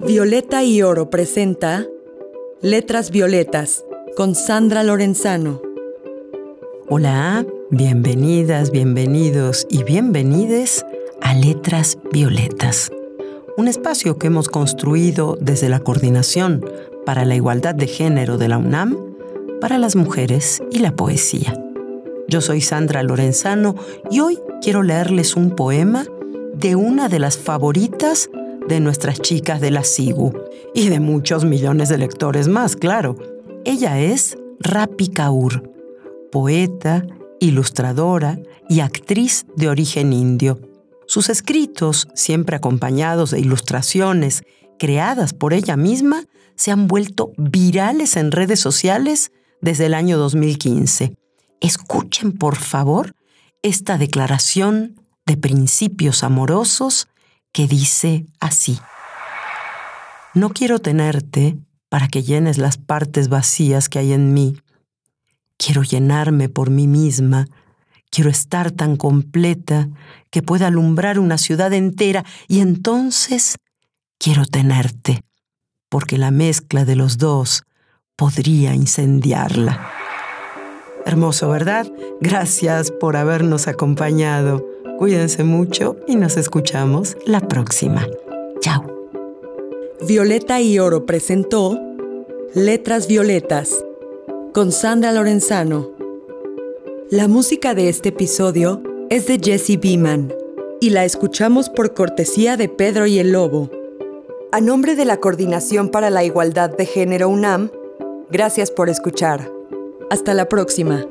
Violeta y Oro presenta Letras Violetas con Sandra Lorenzano. Hola, bienvenidas, bienvenidos y bienvenides a Letras Violetas, un espacio que hemos construido desde la Coordinación para la Igualdad de Género de la UNAM para las mujeres y la poesía. Yo soy Sandra Lorenzano y hoy quiero leerles un poema de una de las favoritas de nuestras chicas de la SIGU y de muchos millones de lectores más, claro. Ella es Rapi Kaur, poeta, ilustradora y actriz de origen indio. Sus escritos, siempre acompañados de ilustraciones creadas por ella misma, se han vuelto virales en redes sociales desde el año 2015. Escuchen, por favor, esta declaración de principios amorosos que dice así. No quiero tenerte para que llenes las partes vacías que hay en mí. Quiero llenarme por mí misma. Quiero estar tan completa que pueda alumbrar una ciudad entera y entonces quiero tenerte, porque la mezcla de los dos podría incendiarla. Hermoso, ¿verdad? Gracias por habernos acompañado. Cuídense mucho y nos escuchamos la próxima. Chao. Violeta y Oro presentó Letras Violetas con Sandra Lorenzano. La música de este episodio es de Jesse Beeman y la escuchamos por cortesía de Pedro y el Lobo. A nombre de la Coordinación para la Igualdad de Género UNAM, gracias por escuchar. Hasta la próxima.